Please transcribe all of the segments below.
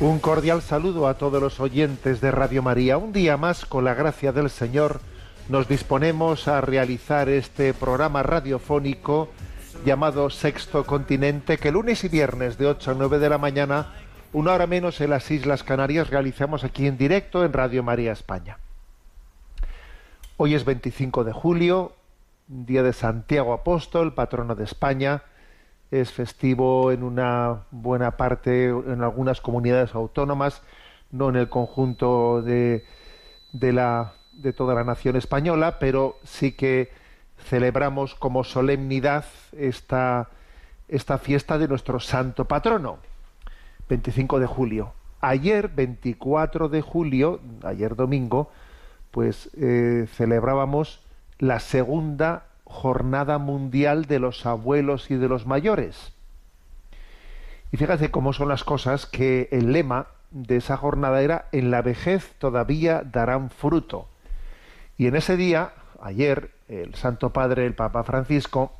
Un cordial saludo a todos los oyentes de Radio María. Un día más, con la gracia del Señor, nos disponemos a realizar este programa radiofónico llamado Sexto Continente, que lunes y viernes de 8 a 9 de la mañana, una hora menos en las Islas Canarias, realizamos aquí en directo en Radio María España. Hoy es 25 de julio, día de Santiago Apóstol, patrono de España es festivo en una buena parte, en algunas comunidades autónomas, no en el conjunto de, de, la, de toda la nación española, pero sí que celebramos como solemnidad esta, esta fiesta de nuestro santo patrono, 25 de julio. Ayer, 24 de julio, ayer domingo, pues eh, celebrábamos la segunda Jornada Mundial de los Abuelos y de los Mayores. Y fíjate cómo son las cosas que el lema de esa jornada era en la vejez todavía darán fruto. Y en ese día, ayer, el Santo Padre, el Papa Francisco,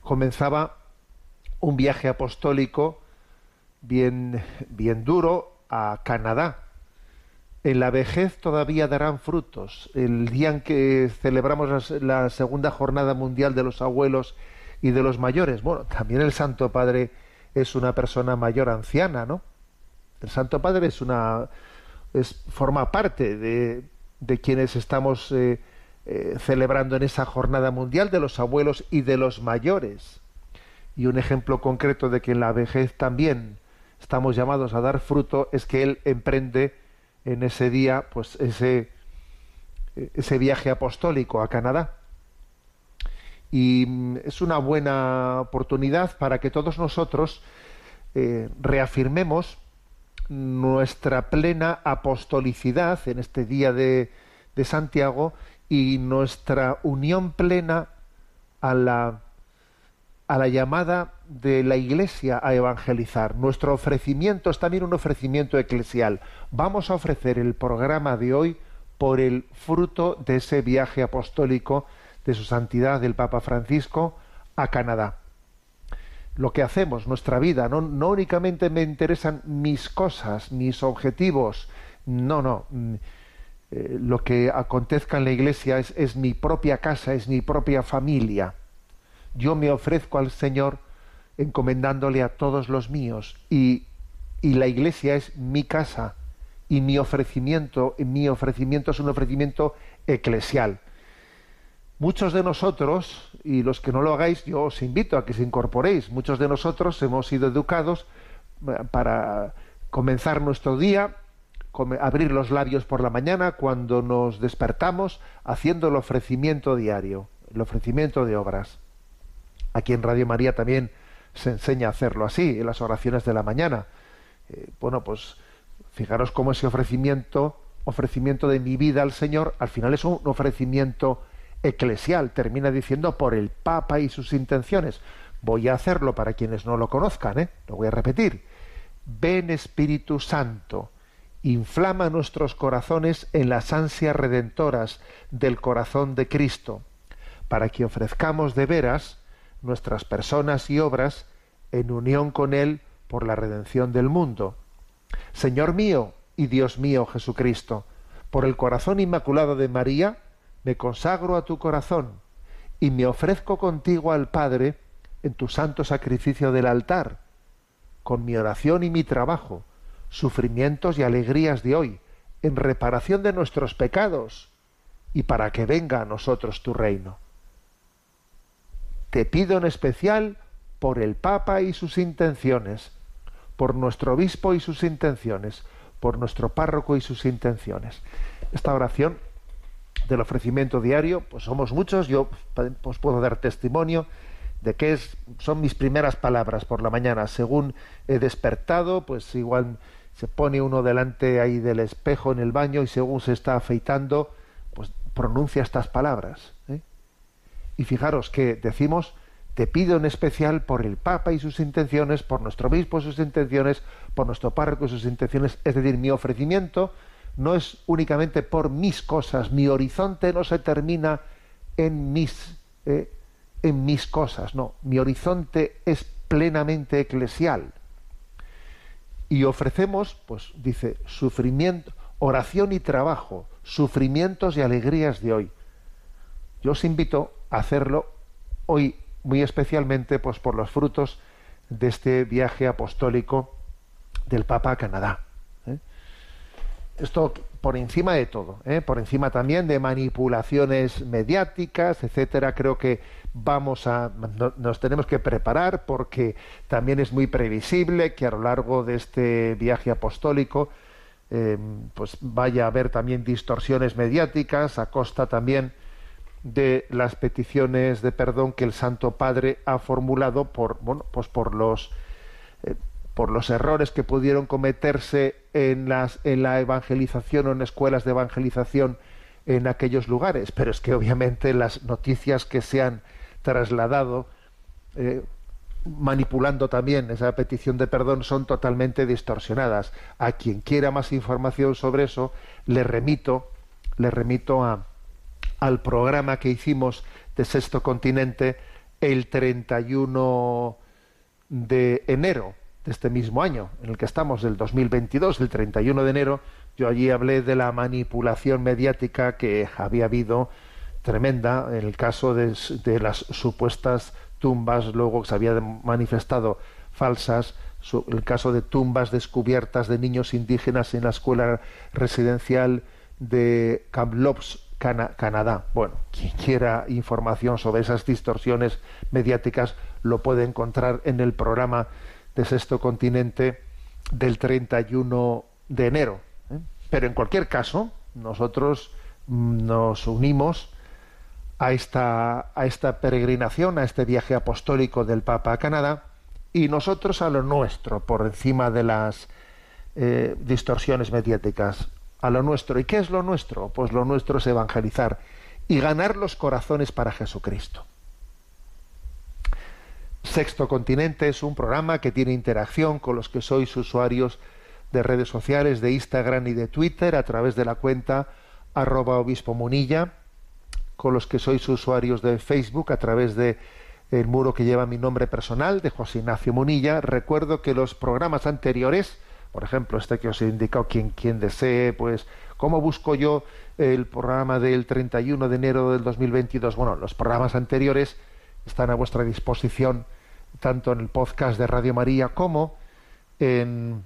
comenzaba un viaje apostólico bien, bien duro a Canadá, en la vejez todavía darán frutos. El día en que celebramos la segunda jornada mundial de los abuelos y de los mayores. Bueno, también el Santo Padre es una persona mayor anciana, ¿no? El Santo Padre es una es, forma parte de, de quienes estamos eh, eh, celebrando en esa jornada mundial de los abuelos y de los mayores. Y un ejemplo concreto de que en la vejez también estamos llamados a dar fruto es que él emprende en ese día pues ese, ese viaje apostólico a Canadá. Y mm, es una buena oportunidad para que todos nosotros eh, reafirmemos nuestra plena apostolicidad en este día de, de Santiago y nuestra unión plena a la a la llamada de la Iglesia a evangelizar. Nuestro ofrecimiento es también un ofrecimiento eclesial. Vamos a ofrecer el programa de hoy por el fruto de ese viaje apostólico de su santidad el Papa Francisco a Canadá. Lo que hacemos, nuestra vida, no, no únicamente me interesan mis cosas, mis objetivos, no, no. Mm, eh, lo que acontezca en la iglesia es, es mi propia casa, es mi propia familia yo me ofrezco al Señor encomendándole a todos los míos y, la iglesia es mi casa y mi ofrecimiento, mi ofrecimiento es un ofrecimiento eclesial. Muchos de nosotros, y los que no lo hagáis, yo os invito a que se incorporéis, muchos de nosotros hemos sido educados eh, para comenzar nuestro día, abrir los labios por la mañana cuando nos despertamos, haciendo el ofrecimiento diario, el ofrecimiento de obras. Aquí en Radio María también se enseña a hacerlo así, en las oraciones de la mañana. Eh, bueno, pues fijaros cómo ese ofrecimiento, ofrecimiento de mi vida al Señor, al final es un ofrecimiento eclesial, termina diciendo por el Papa y sus intenciones. Voy a hacerlo para quienes no lo conozcan, ¿eh? lo voy a repetir. Ven Espíritu Santo, inflama nuestros corazones en las ansias redentoras del corazón de Cristo, para que ofrezcamos de veras nuestras personas y obras en unión con Él por la redención del mundo. Señor mío y Dios mío Jesucristo, por el corazón inmaculado de María, me consagro a tu corazón y me ofrezco contigo al Padre en tu santo sacrificio del altar, con mi oración y mi trabajo, sufrimientos y alegrías de hoy, en reparación de nuestros pecados, y para que venga a nosotros tu reino. Te pido en especial por el Papa y sus intenciones, por nuestro obispo y sus intenciones, por nuestro párroco y sus intenciones. Esta oración del ofrecimiento diario, pues somos muchos, yo pues puedo dar testimonio de que es, son mis primeras palabras por la mañana. Según he despertado, pues igual se pone uno delante ahí del espejo en el baño y según se está afeitando, pues pronuncia estas palabras. ¿eh? Y fijaros que decimos, te pido en especial por el Papa y sus intenciones, por nuestro obispo y sus intenciones, por nuestro párroco y sus intenciones, es decir, mi ofrecimiento no es únicamente por mis cosas, mi horizonte no se termina en mis, eh, en mis cosas, no, mi horizonte es plenamente eclesial. Y ofrecemos, pues dice, sufrimiento, oración y trabajo, sufrimientos y alegrías de hoy. Yo os invito hacerlo hoy muy especialmente pues por los frutos de este viaje apostólico del Papa a Canadá. ¿eh? Esto por encima de todo, ¿eh? por encima también de manipulaciones mediáticas, etcétera. Creo que vamos a nos tenemos que preparar porque también es muy previsible que a lo largo de este viaje apostólico eh, pues vaya a haber también distorsiones mediáticas a costa también de las peticiones de perdón que el Santo Padre ha formulado por bueno pues por los eh, por los errores que pudieron cometerse en las en la evangelización o en escuelas de evangelización en aquellos lugares. Pero es que obviamente las noticias que se han trasladado eh, manipulando también esa petición de perdón son totalmente distorsionadas. A quien quiera más información sobre eso le remito le remito a al programa que hicimos de Sexto Continente el 31 de enero de este mismo año, en el que estamos, del 2022, el 31 de enero, yo allí hablé de la manipulación mediática que había habido tremenda en el caso de, las supuestas tumbas, luego que se había manifestado falsas, el caso de tumbas descubiertas de niños indígenas en la escuela residencial de Kamloops, Canadá. Bueno, quien quiera información sobre esas distorsiones mediáticas lo puede encontrar en el programa de Sexto Continente del 31 de enero. ¿eh? Pero en cualquier caso, nosotros mm, nos unimos a esta, a esta peregrinación, a este viaje apostólico del Papa a Canadá, y nosotros a lo nuestro, por encima de las eh, distorsiones mediáticas a lo nuestro. ¿Y qué es lo nuestro? Pues lo nuestro es evangelizar y ganar los corazones para Jesucristo. Sexto Continente es un programa que tiene interacción con los que sois usuarios de redes sociales, de Instagram y de Twitter a través de la cuenta arroba obispo munilla, con los que sois usuarios de Facebook a través de el muro que lleva mi nombre personal de José Ignacio Munilla. Recuerdo que los programas anteriores por ejemplo, este que os he indicado, quien, desee, pues, ¿cómo busco yo el programa del 31 de enero del 2022? Bueno, los programas anteriores están a vuestra disposición, tanto en el podcast de Radio María como en,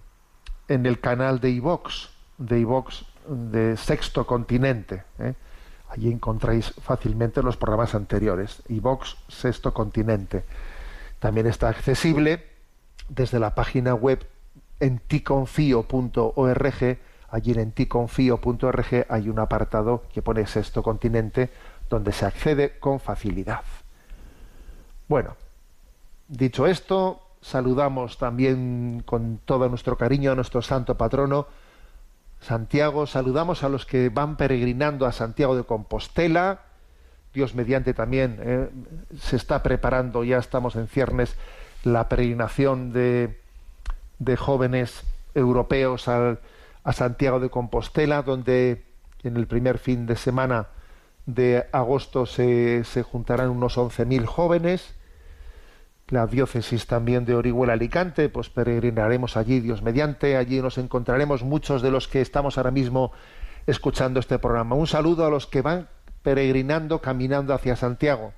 en el canal de iVox, de iVox de Sexto Continente. ¿eh? Allí encontráis fácilmente los programas anteriores, iVox Sexto Continente. También está accesible desde la página web en ticonfío.org, allí en ticonfío.org hay un apartado que pone Sexto Continente, donde se accede con facilidad. Bueno, dicho esto, saludamos también con todo nuestro cariño a nuestro santo patrono, Santiago, saludamos a los que van peregrinando a Santiago de Compostela, Dios mediante también eh, se está preparando, ya estamos en ciernes, la peregrinación de de jóvenes europeos a Santiago de Compostela, donde en el primer fin de semana de agosto se, se juntarán unos 11.000 jóvenes. La diócesis también de Orihuela Alicante, pues peregrinaremos allí, Dios mediante, allí nos encontraremos muchos de los que estamos ahora mismo escuchando este programa. Un saludo a los que van peregrinando, caminando hacia Santiago.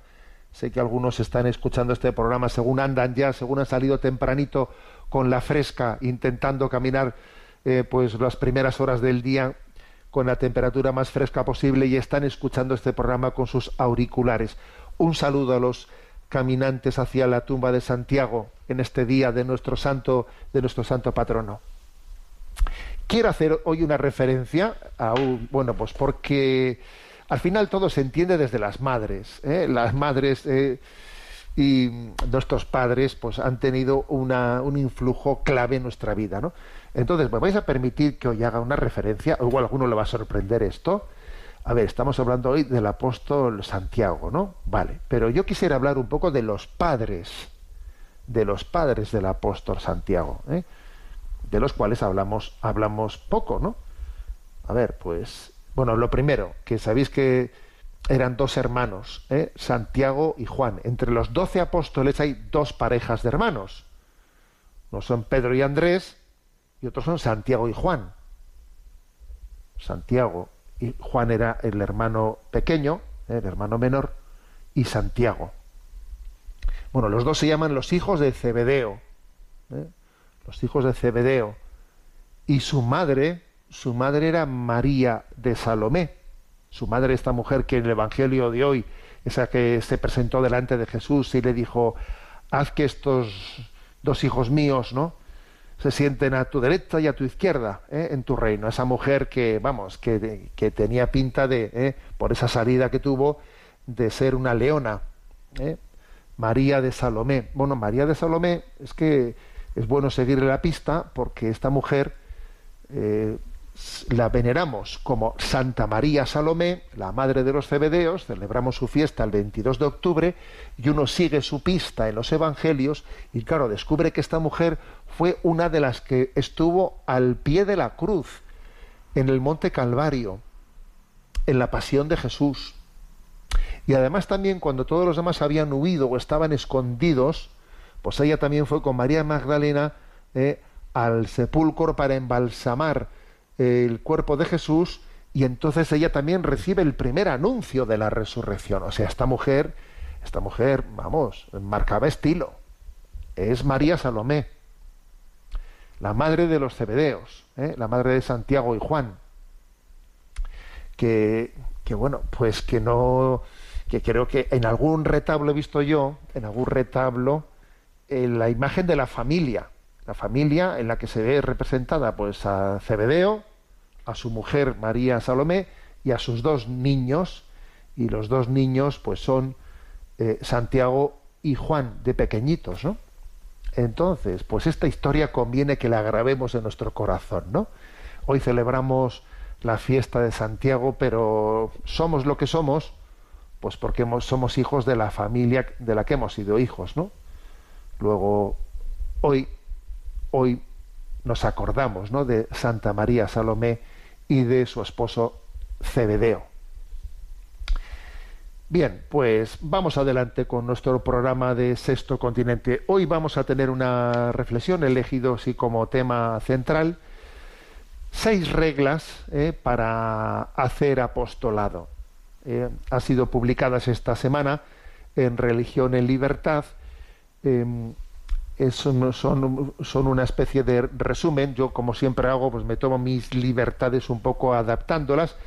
Sé que algunos están escuchando este programa según andan ya, según han salido tempranito con la fresca, intentando caminar eh, pues las primeras horas del día con la temperatura más fresca posible y están escuchando este programa con sus auriculares. Un saludo a los caminantes hacia la tumba de Santiago en este día de nuestro santo, de nuestro santo patrono. Quiero hacer hoy una referencia a un, bueno, pues porque al final todo se entiende desde las madres. ¿eh? Las madres eh, y nuestros padres pues han tenido una, un influjo clave en nuestra vida, ¿no? Entonces, ¿me vais a permitir que hoy haga una referencia? O igual a alguno le va a sorprender esto. A ver, estamos hablando hoy del apóstol Santiago, ¿no? Vale, pero yo quisiera hablar un poco de los padres, de los padres del apóstol Santiago, ¿eh? de los cuales hablamos, hablamos poco, ¿no? A ver, pues, bueno, lo primero, que sabéis que eran dos hermanos, ¿eh? Santiago y Juan. Entre los doce apóstoles hay dos parejas de hermanos. No son Pedro y Andrés, y otros son Santiago y Juan. Santiago y Juan era el hermano pequeño, el hermano menor, y Santiago. Bueno, los dos se llaman los hijos de Zebedeo, ¿eh? los hijos de Zebedeo. Y su madre, su madre era María de Salomé. Su madre, esta mujer que en el Evangelio de hoy, esa que se presentó delante de Jesús y le dijo, haz que estos dos hijos míos, ¿no? se sienten a tu derecha y a tu izquierda ¿eh? en tu reino. Esa mujer que, vamos, que, que tenía pinta de, ¿eh? por esa salida que tuvo, de ser una leona. ¿eh? María de Salomé. Bueno, María de Salomé es que es bueno seguirle la pista porque esta mujer la veneramos como Santa María Salomé, la madre de los cebedeos, celebramos su fiesta el 22 de octubre y uno sigue su pista en los evangelios y claro, descubre que esta mujer fue una de las que estuvo al pie de la cruz en el monte Calvario, en la pasión de Jesús. Y además también cuando todos los demás habían huido o estaban escondidos, pues ella también fue con María Magdalena eh, al sepulcro para embalsamar el cuerpo de Jesús y entonces ella también recibe el primer anuncio de la resurrección. O sea, esta mujer, esta mujer, vamos, marcaba estilo. Es María Salomé, la madre de los Cebedeos, ¿eh? la madre de Santiago y Juan. Que, que bueno, pues que no, que creo que en algún retablo he visto yo, en algún retablo, en la imagen de la familia, la familia en la que se ve representada pues a Cebedeo, a su mujer María Salomé y a sus dos niños, y los dos niños pues son eh, Santiago y Juan, de pequeñitos, ¿no? Entonces, pues esta historia conviene que la grabemos en nuestro corazón, ¿no? Hoy celebramos la fiesta de Santiago, pero somos lo que somos, pues porque somos hijos de la familia de la que hemos sido hijos, ¿no? Luego, hoy, hoy nos acordamos, ¿no? De Santa María Salomé y de su esposo Cebedeo. Bien, pues vamos adelante con nuestro programa de Sexto Continente. Hoy vamos a tener una reflexión, elegido así como tema central, seis reglas eh, para hacer apostolado. Eh, han sido publicadas esta semana en Religión en Libertad. Son, una especie de resumen. Yo, como siempre hago, pues me tomo mis libertades un poco adaptándolas,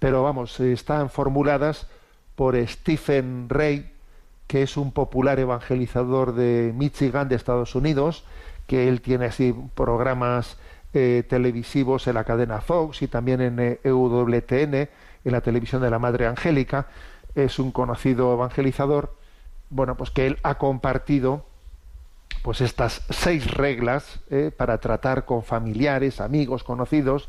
pero vamos, están formuladas por Stephen Ray, que es un popular evangelizador de Michigan, de Estados Unidos, que él tiene así programas eh, televisivos en la cadena Fox y también en EWTN, en la televisión de la Madre Angélica. Es un conocido evangelizador, bueno, pues que él ha compartido pues estas seis reglas eh, para tratar con familiares, amigos, conocidos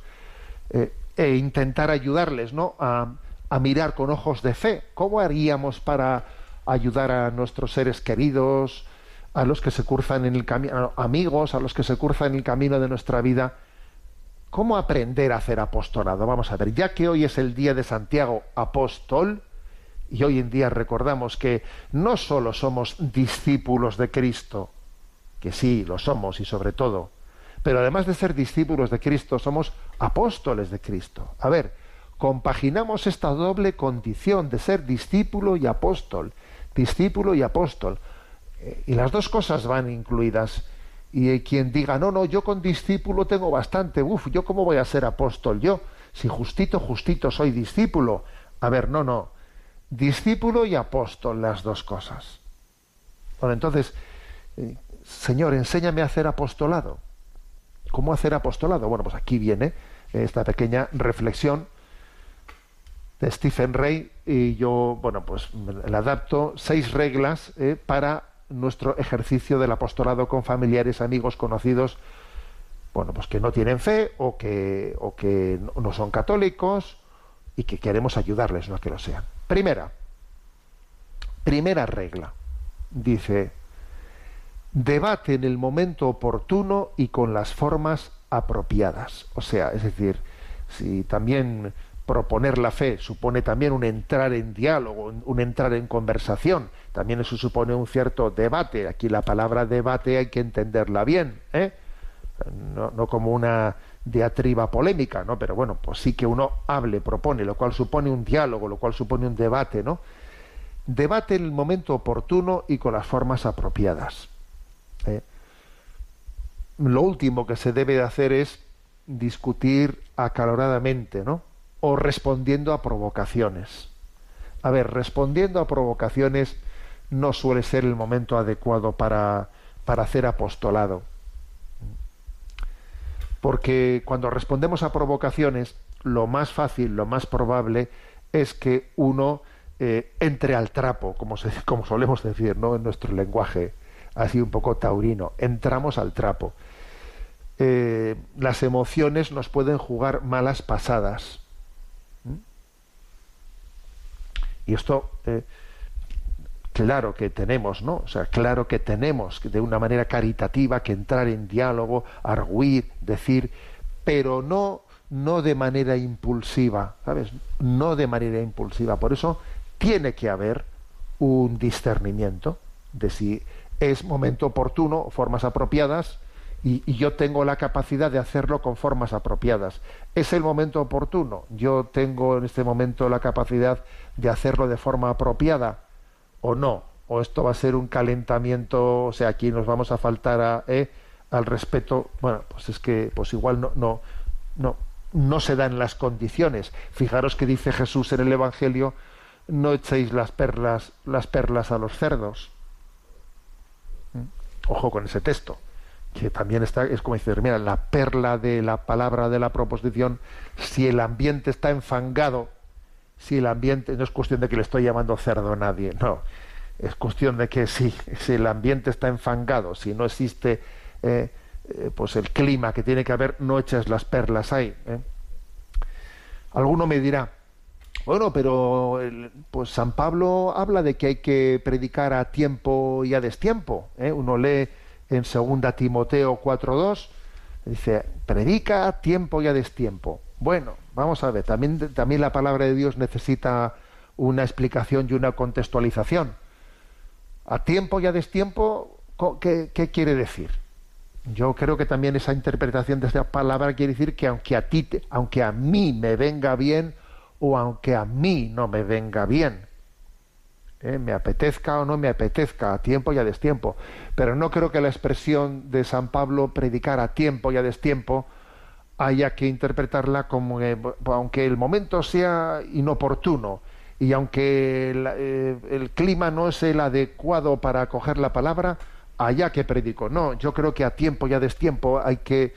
eh, e intentar ayudarles ¿no? a, mirar con ojos de fe. ¿Cómo haríamos para ayudar a nuestros seres queridos, a los que se cruzan en el camino, amigos, a los que se cruzan en el camino de nuestra vida? ¿Cómo aprender a hacer apostolado? Vamos a ver, ya que hoy es el día de Santiago apóstol, y hoy en día recordamos que no solo somos discípulos de Cristo, sí, lo somos y sobre todo, pero además de ser discípulos de Cristo, somos apóstoles de Cristo. A ver, compaginamos esta doble condición de ser discípulo y apóstol, discípulo y apóstol. Eh, y las dos cosas van incluidas. Y quien diga, no, no, yo con discípulo tengo bastante, uff, yo cómo voy a ser apóstol, yo, si justito, justito soy discípulo. A ver, no, no, discípulo y apóstol, las dos cosas. Bueno, entonces, eh, Señor, enséñame a hacer apostolado. ¿Cómo hacer apostolado? Bueno, pues aquí viene esta pequeña reflexión de Stephen Ray y yo, bueno, pues le adapto seis reglas eh, para nuestro ejercicio del apostolado con familiares, amigos, conocidos, bueno, pues que no tienen fe o que, o que no son católicos y que queremos ayudarles, no a que lo sean. Primera, primera regla, dice, debate en el momento oportuno y con las formas apropiadas. O sea, es decir, si también proponer la fe supone también un entrar en diálogo, un entrar en conversación, también eso supone un cierto debate. Aquí la palabra debate hay que entenderla bien, ¿eh? no, no como una diatriba polémica, ¿no? Pero bueno, pues sí que uno hable, propone, lo cual supone un diálogo, lo cual supone un debate, ¿no? Debate en el momento oportuno y con las formas apropiadas. Lo último que se debe de hacer es discutir acaloradamente, ¿no? O respondiendo a provocaciones. A ver, respondiendo a provocaciones no suele ser el momento adecuado para, para hacer apostolado. Porque cuando respondemos a provocaciones, lo más fácil, lo más probable es que uno eh, entre al trapo, como, se, como solemos decir ¿no? en nuestro lenguaje así un poco taurino, entramos al trapo. Eh, las emociones nos pueden jugar malas pasadas. ¿Mm? Y esto, eh, claro que tenemos, ¿no? O sea, claro que tenemos de una manera caritativa que entrar en diálogo, arguir, decir, pero no, no de manera impulsiva, ¿sabes? No de manera impulsiva. Por eso tiene que haber un discernimiento de si es momento oportuno, formas apropiadas, y, yo tengo la capacidad de hacerlo con formas apropiadas. ¿Es el momento oportuno? Yo tengo en este momento la capacidad de hacerlo de forma apropiada o no. O esto va a ser un calentamiento, o sea, aquí nos vamos a faltar a, eh, al respeto. Bueno, pues es que pues igual no, no, no, no se dan las condiciones. Fijaros que dice Jesús en el Evangelio, no echéis las perlas, las perlas a los cerdos. Ojo con ese texto que también está, es como decir, mira, la perla de la palabra de la proposición, si el ambiente está enfangado, si el ambiente, no es cuestión de que le estoy llamando cerdo a nadie, no, es cuestión de que si, si el ambiente está enfangado, si no existe eh, eh, pues el clima que tiene que haber, no eches las perlas ahí. ¿eh? Alguno me dirá, bueno, pero pues San Pablo habla de que hay que predicar a tiempo y a destiempo. Uno lee en 2 Timoteo 4.2, dice, predica a tiempo y a destiempo. Bueno, vamos a ver, también, también la palabra de Dios necesita una explicación y una contextualización. A tiempo y a destiempo, ¿qué, qué quiere decir? Yo creo que también esa interpretación de esta palabra quiere decir que aunque a ti, aunque a mí me venga bien o aunque a mí no me venga bien, ¿eh? me apetezca o no me apetezca, a tiempo y a destiempo. Pero no creo que la expresión de San Pablo predicar a tiempo y a destiempo haya que interpretarla como aunque el momento sea inoportuno y aunque eh, el, clima no es el adecuado para acoger la palabra, haya que predico. No, yo creo que a tiempo y a destiempo hay que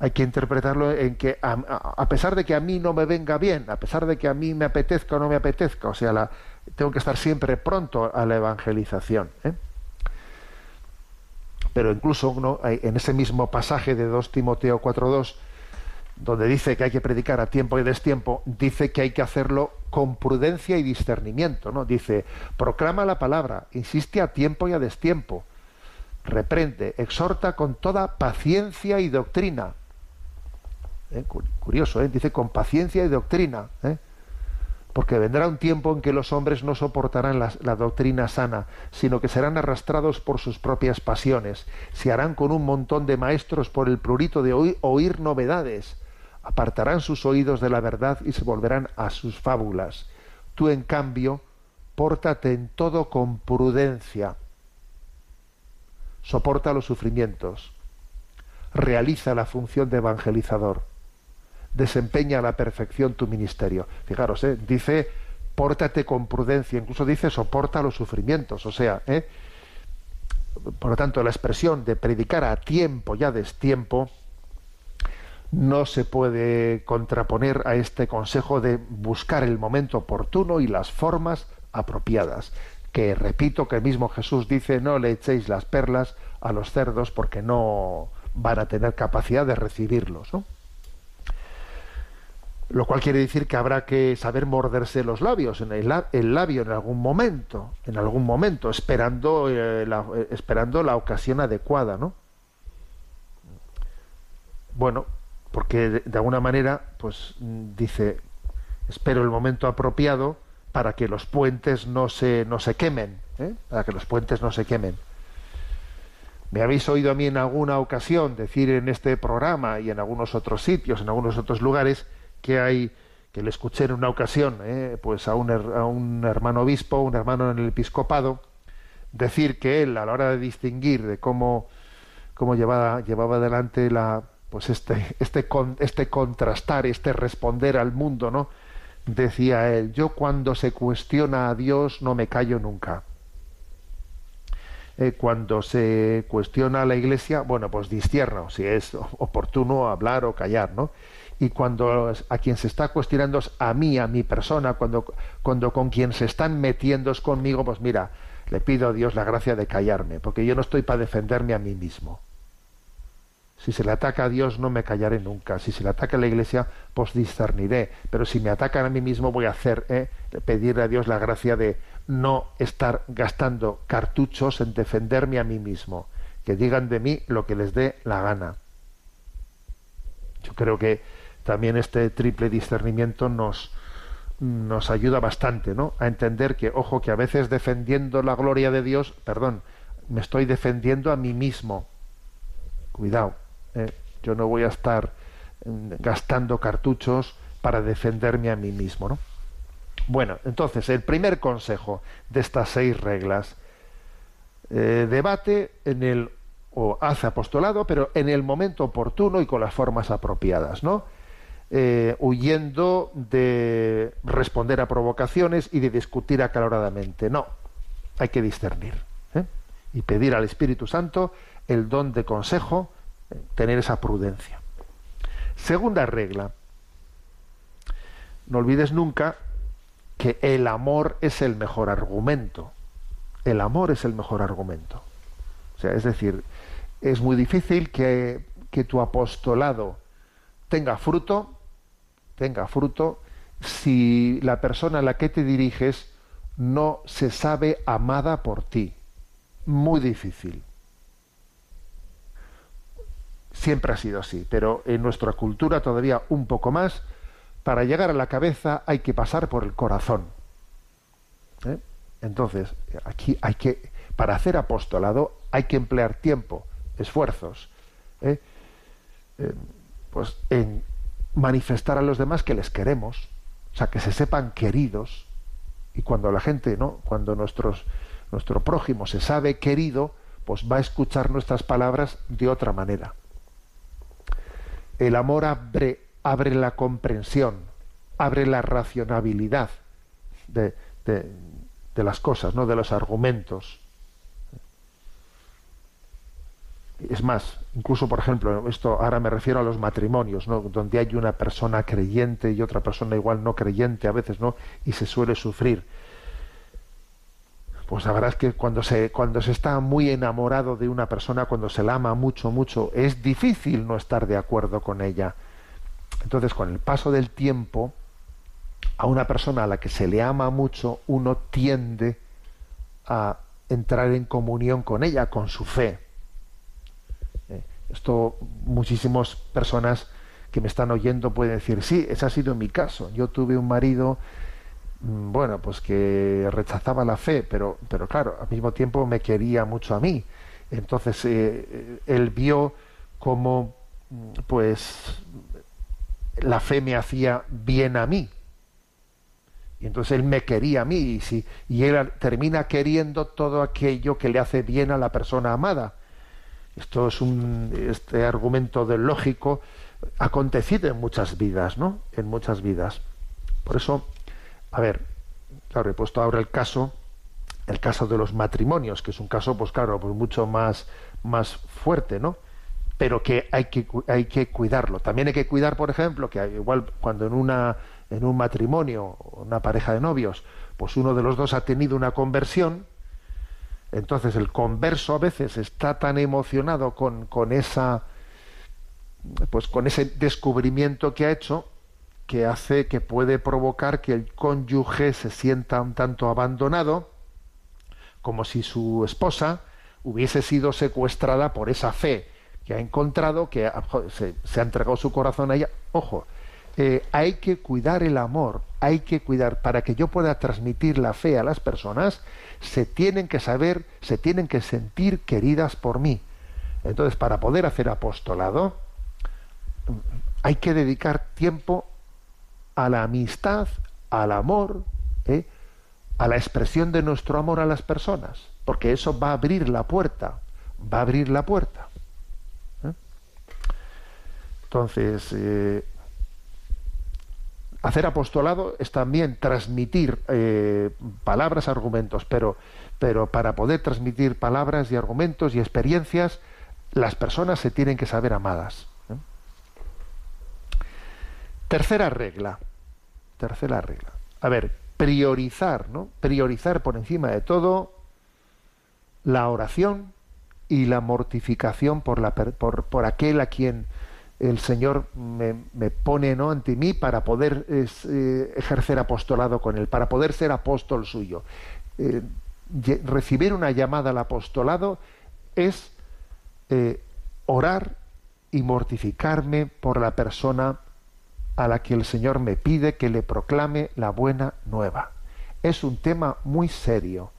hay que interpretarlo en que a, pesar de que a mí no me venga bien, a pesar de que a mí me apetezca o no me apetezca, o sea, la, tengo que estar siempre pronto a la evangelización. ¿eh? Pero incluso en ese mismo pasaje de 2 Timoteo 4.2, donde dice que hay que predicar a tiempo y destiempo, dice que hay que hacerlo con prudencia y discernimiento. ¿no? Dice, proclama la palabra, insiste a tiempo y a destiempo, reprende, exhorta con toda paciencia y doctrina. ¿Eh? Curioso, ¿eh? dice con paciencia y doctrina. ¿eh? porque vendrá un tiempo en que los hombres no soportarán la, doctrina sana, sino que serán arrastrados por sus propias pasiones, se harán con un montón de maestros por el prurito de oír, novedades, apartarán sus oídos de la verdad y se volverán a sus fábulas. Tú, en cambio, pórtate en todo con prudencia, soporta los sufrimientos, realiza la función de evangelizador desempeña a la perfección tu ministerio. Fijaros, ¿eh? dice, pórtate con prudencia, incluso dice, soporta los sufrimientos. O sea, ¿eh? por lo tanto, la expresión de predicar a tiempo y a destiempo no se puede contraponer a este consejo de buscar el momento oportuno y las formas apropiadas. Que repito que el mismo Jesús dice, no le echéis las perlas a los cerdos porque no van a tener capacidad de recibirlos. Lo cual quiere decir que habrá que saber morderse los labios, en el, labio en algún momento, en algún momento, esperando, eh, la, eh, esperando la ocasión adecuada, ¿no? Bueno, porque de, alguna manera, pues dice, espero el momento apropiado para que los puentes no se, no se quemen, ¿eh? para que los puentes no se quemen. Me habéis oído a mí en alguna ocasión decir en este programa y en algunos otros sitios, en algunos otros lugares, que hay, que le escuché en una ocasión, ¿eh? pues a un, a un hermano obispo, un hermano en el episcopado, decir que él, a la hora de distinguir de cómo, cómo llevaba, llevaba adelante la, pues este, este, este contrastar, este responder al mundo, ¿no? Decía él, yo cuando se cuestiona a Dios no me callo nunca. Eh, cuando se cuestiona a la Iglesia, bueno, pues distierno, si es oportuno hablar o callar, ¿no? Y cuando a quien se está cuestionando es a mí, a mi persona, cuando, cuando con quien se están metiendo es conmigo, pues mira, le pido a Dios la gracia de callarme, porque yo no estoy para defenderme a mí mismo. Si se le ataca a Dios no me callaré nunca. Si se le ataca a la Iglesia, pues discerniré. Pero si me atacan a mí mismo voy a hacer, ¿eh? pedirle a Dios la gracia de no estar gastando cartuchos en defenderme a mí mismo. Que digan de mí lo que les dé la gana. Yo creo que también este triple discernimiento nos, nos ayuda bastante, ¿no? A entender que, ojo, que a veces defendiendo la gloria de Dios, perdón, me estoy defendiendo a mí mismo. Cuidado eh, yo no voy a estar mm, gastando cartuchos para defenderme a mí mismo. ¿no? Bueno, entonces, el primer consejo de estas seis reglas, eh, debate en el, o hace apostolado, pero en el momento oportuno y con las formas apropiadas, ¿no? Eh, huyendo de responder a provocaciones y de discutir acaloradamente. No, hay que discernir y pedir al Espíritu Santo el don de consejo tener esa prudencia. Segunda regla, no olvides nunca que el amor es el mejor argumento. El amor es el mejor argumento. O sea, es decir, es muy difícil que, que tu apostolado tenga fruto, tenga fruto, si la persona a la que te diriges no se sabe amada por ti. Muy difícil. Siempre ha sido así, pero en nuestra cultura todavía un poco más. Para llegar a la cabeza hay que pasar por el corazón. ¿eh? Entonces, aquí hay que, para hacer apostolado, hay que emplear tiempo, esfuerzos, ¿eh? Eh, pues en manifestar a los demás que les queremos, o sea, que se sepan queridos. Y cuando la gente, ¿no? Cuando nuestros, nuestro prójimo se sabe querido, pues va a escuchar nuestras palabras de otra manera. El amor abre, abre la comprensión, abre la racionalidad de, las cosas, ¿no? de los argumentos. Es más, incluso por ejemplo, esto ahora me refiero a los matrimonios, ¿no? donde hay una persona creyente y otra persona igual no creyente a veces, ¿no? Y se suele sufrir pues la verdad es que cuando se, cuando se está muy enamorado de una persona, cuando se la ama mucho, mucho, es difícil no estar de acuerdo con ella. Entonces, con el paso del tiempo, a una persona a la que se le ama mucho, uno tiende a entrar en comunión con ella, con su fe. Eh, esto muchísimas personas que me están oyendo pueden decir, sí, ese ha sido mi caso. Yo tuve un marido Mm, bueno, pues que rechazaba la fe, pero, pero claro, al mismo tiempo me quería mucho a mí. Entonces eh, él vio cómo, mm, pues, la fe me hacía bien a mí. Y entonces él me quería a mí y, si, y él termina queriendo todo aquello que le hace bien a la persona amada. Esto es un este argumento del lógico acontecido en muchas vidas, ¿no? En muchas vidas. Por eso a ver, claro, he puesto ahora el caso el caso de los matrimonios, que es un caso, pues claro, pues mucho más, más fuerte, ¿no? Pero que hay que hay que cuidarlo. También hay que cuidar, por ejemplo, que igual cuando en una en un matrimonio, una pareja de novios, pues uno de los dos ha tenido una conversión, entonces el converso a veces está tan emocionado con, con esa pues con ese descubrimiento que ha hecho que hace que puede provocar que el cónyuge se sienta un tanto abandonado, como si su esposa hubiese sido secuestrada por esa fe que ha encontrado, que se, se ha entregado su corazón a ella. Ojo, eh, hay que cuidar el amor, hay que cuidar, para que yo pueda transmitir la fe a las personas, se tienen que saber, se tienen que sentir queridas por mí. Entonces, para poder hacer apostolado, hay que dedicar tiempo a la amistad, al amor, ¿eh? a la expresión de nuestro amor a las personas, porque eso va a abrir la puerta, va a abrir la puerta. ¿eh? Entonces, hacer apostolado es también transmitir eh, palabras, argumentos, pero, pero para poder transmitir palabras y argumentos y experiencias, las personas se tienen que saber amadas. ¿eh? Tercera regla. Tercera regla. A ver, priorizar, ¿no? Priorizar por encima de todo la oración y la mortificación por, la, por, por aquel a quien el Señor me, pone ¿no? ante mí para poder eh, ejercer apostolado con Él, para poder ser apóstol suyo. Eh, recibir una llamada al apostolado es eh, orar y mortificarme por la persona a la que el Señor me pide que le proclame la buena nueva. Es un tema muy serio.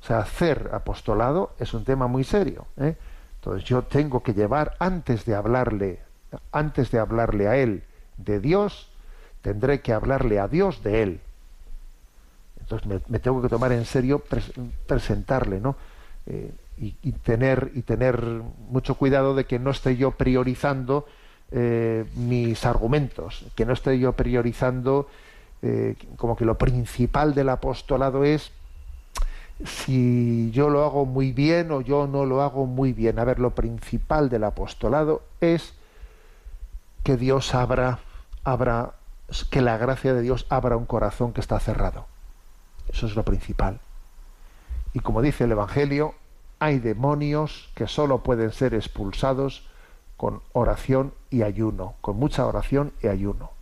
O sea, hacer apostolado es un tema muy serio. ¿eh? Entonces yo tengo que llevar antes de hablarle, antes de hablarle a él de Dios, tendré que hablarle a Dios de él. Entonces me, tengo que tomar en serio presentarle, ¿no? Eh, y, tener y tener mucho cuidado de que no esté yo priorizando eh, mis argumentos, que no esté yo priorizando eh, como que lo principal del apostolado es si yo lo hago muy bien o yo no lo hago muy bien. A ver, lo principal del apostolado es que Dios abra, abra, que la gracia de Dios abra un corazón que está cerrado. Eso es lo principal. Y como dice el Evangelio, hay demonios que solo pueden ser expulsados con oración y ayuno, con mucha oración y ayuno.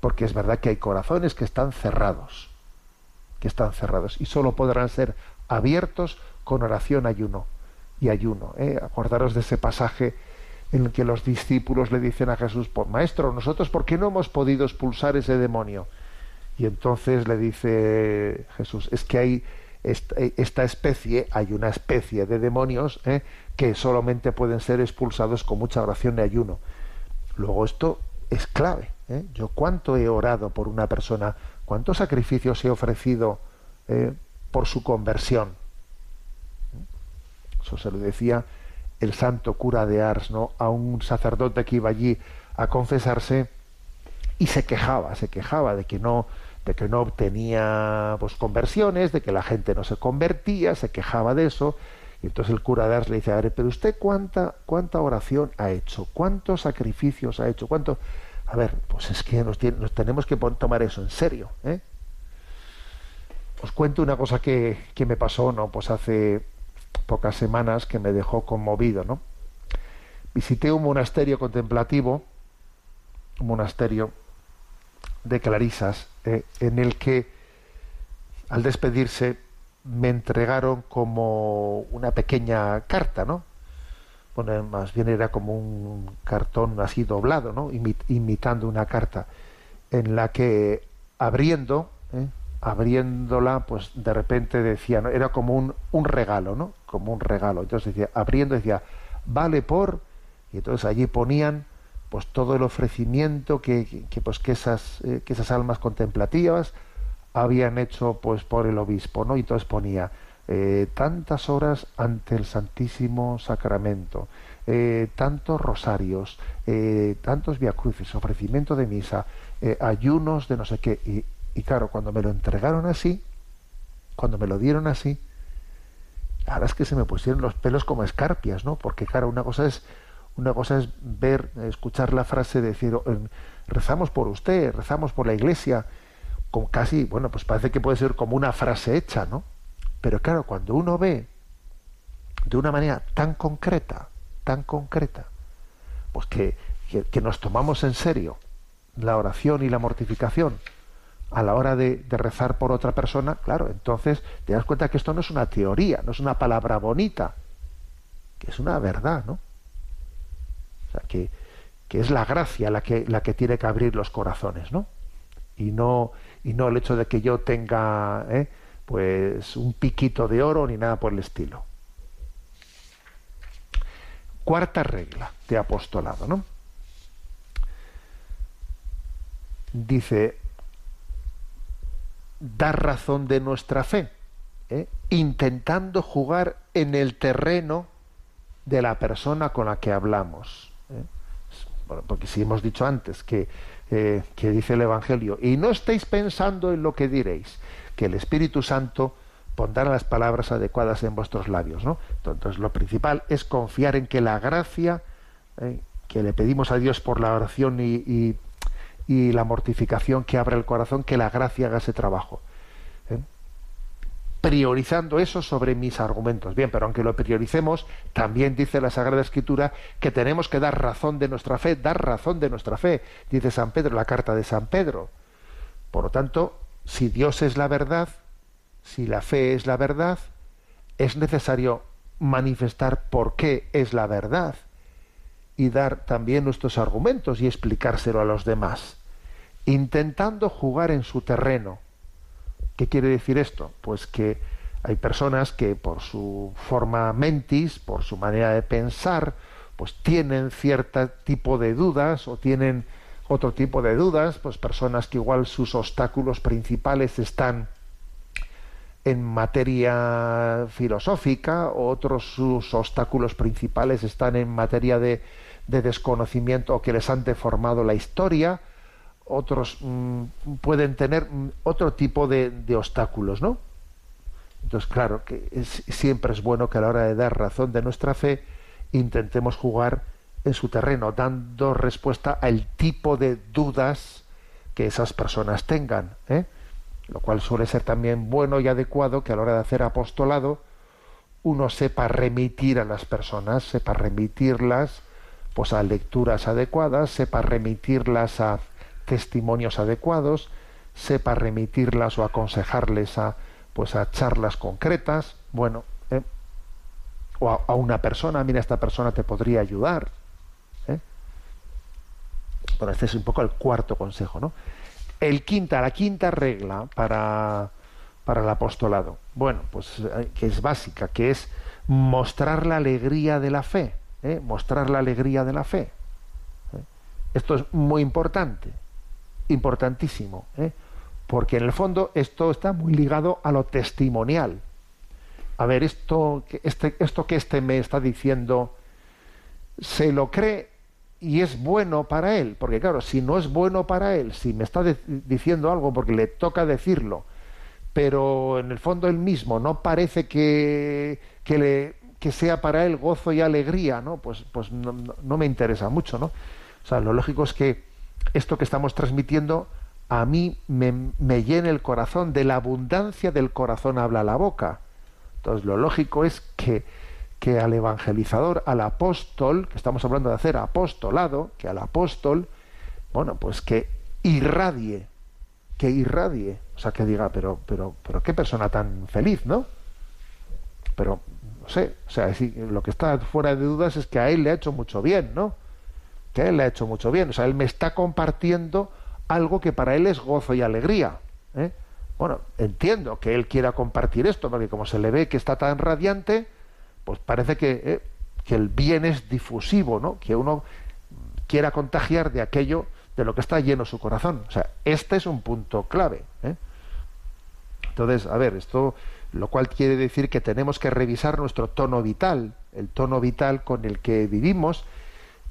Porque es verdad que hay corazones que están cerrados están cerrados y solo podrán ser abiertos con oración ayuno y ayuno. ¿eh? Acordaros de ese pasaje en el que los discípulos le dicen a Jesús, pues, Maestro, nosotros por qué no hemos podido expulsar ese demonio? Y entonces le dice Jesús, es que hay esta, especie, hay una especie de demonios ¿eh? que solamente pueden ser expulsados con mucha oración y ayuno. Luego esto es clave. ¿eh? Yo cuánto he orado por una persona ¿Cuántos sacrificios he ofrecido eh, por su conversión? Eso se lo decía el santo cura de Ars ¿no? a un sacerdote que iba allí a confesarse y se quejaba, se quejaba de que no de que no obtenía pues, conversiones, de que la gente no se convertía, se quejaba de eso. Y entonces el cura de Ars le dice, a ver, pero usted cuánta, cuánta oración ha hecho, cuántos sacrificios ha hecho, cuánto a ver, pues es que nos, tenemos que tomar eso en serio. ¿eh? Os cuento una cosa que, me pasó, ¿no? Pues hace pocas semanas que me dejó conmovido, ¿no? Visité un monasterio contemplativo, un monasterio de clarisas, ¿eh? en el que al despedirse me entregaron como una pequeña carta, ¿no? Bueno, más bien era como un cartón así doblado, ¿no? imitando una carta, en la que abriendo, ¿eh? abriéndola, pues de repente decía, ¿no? era como un, un regalo, ¿no? Como un regalo. Entonces decía, abriendo decía, vale por, y entonces allí ponían pues todo el ofrecimiento que, que, pues que esas, eh, que esas almas contemplativas habían hecho pues por el obispo, ¿no? Y entonces ponía eh, tantas horas ante el Santísimo Sacramento, eh, tantos rosarios, eh, tantos viacruces, ofrecimiento de misa, ayunos de no sé qué. Y, claro, cuando me lo entregaron así, cuando me lo dieron así, verdad es que se me pusieron los pelos como escarpias, ¿no? Porque claro, una cosa es una cosa es ver, escuchar la frase decir rezamos por usted, rezamos por la iglesia, como casi, bueno, pues parece que puede ser como una frase hecha, ¿no? Pero claro, cuando uno ve de una manera tan concreta, tan concreta, pues que, que, nos tomamos en serio la oración y la mortificación a la hora de, rezar por otra persona, claro, entonces te das cuenta que esto no es una teoría, no es una palabra bonita, que es una verdad, ¿no? O sea, que, que es la gracia la que, la que tiene que abrir los corazones, ¿no? Y no, y no el hecho de que yo tenga ¿eh? Pues un piquito de oro ni nada por el estilo. Cuarta regla de apostolado, ¿no? Dice, dar razón de nuestra fe, ¿eh? intentando jugar en el terreno de la persona con la que hablamos. ¿eh? porque si hemos dicho antes que, eh, que dice el Evangelio, y no estéis pensando en lo que diréis, que el Espíritu Santo pondrá las palabras adecuadas en vuestros labios. ¿no? Entonces, lo principal es confiar en que la gracia eh, que le pedimos a Dios por la oración y, la mortificación que abra el corazón, que la gracia haga ese trabajo. ¿eh? Priorizando eso sobre mis argumentos. Bien, pero aunque lo prioricemos, también dice la Sagrada Escritura que tenemos que dar razón de nuestra fe, dar razón de nuestra fe, dice San Pedro, la carta de San Pedro. Por lo tanto, si Dios es la verdad, si la fe es la verdad, es necesario manifestar por qué es la verdad y dar también nuestros argumentos y explicárselo a los demás, intentando jugar en su terreno. ¿Qué quiere decir esto? Pues que hay personas que por su forma mentis, por su manera de pensar, pues tienen cierto tipo de dudas o tienen otro tipo de dudas, pues personas que igual sus obstáculos principales están en materia filosófica, otros sus obstáculos principales están en materia de, desconocimiento o que les han deformado la historia, otros mm, pueden tener otro tipo de, obstáculos, ¿no? Entonces, claro, que siempre es bueno que a la hora de dar razón de nuestra fe intentemos jugar en su terreno, dando respuesta al tipo de dudas que esas personas tengan, ¿eh? lo cual suele ser también bueno y adecuado que a la hora de hacer apostolado uno sepa remitir a las personas, sepa remitirlas pues a lecturas adecuadas, sepa remitirlas a testimonios adecuados, sepa remitirlas o aconsejarles a pues a charlas concretas, bueno, ¿eh? o a, a, una persona, mira esta persona te podría ayudar, bueno, este es un poco el cuarto consejo, ¿no? El quinta, la quinta regla para, para el apostolado. Bueno, pues eh, que es básica, que es mostrar la alegría de la fe. ¿eh? Mostrar la alegría de la fe. ¿eh? Esto es muy importante, importantísimo, porque en el fondo esto está muy ligado a lo testimonial. A ver, esto, este, esto que este me está diciendo, ¿se lo cree y es bueno para él, porque claro, si no es bueno para él, si me está diciendo algo porque le toca decirlo, pero en el fondo él mismo no parece que, que, le, que sea para él gozo y alegría, ¿no? Pues, pues no, me interesa mucho, ¿no? O sea, lo lógico es que esto que estamos transmitiendo a mí me, me llene el corazón, de la abundancia del corazón habla la boca. Entonces, lo lógico es que que al evangelizador, al apóstol, que estamos hablando de hacer apostolado, que al apóstol, bueno, pues que irradie, que irradie, o sea, que diga, pero, pero, pero qué persona tan feliz, ¿no? Pero, no sé, o sea, lo que está fuera de dudas es que a él le ha hecho mucho bien, ¿no? Que a él le ha hecho mucho bien, o sea, él me está compartiendo algo que para él es gozo y alegría. ¿eh? Bueno, entiendo que él quiera compartir esto, porque como se le ve que está tan radiante, pues parece que, eh, que, el bien es difusivo, ¿no? Que uno quiera contagiar de aquello de lo que está lleno su corazón. O sea, este es un punto clave. ¿eh? Entonces, a ver, esto lo cual quiere decir que tenemos que revisar nuestro tono vital, el tono vital con el que vivimos,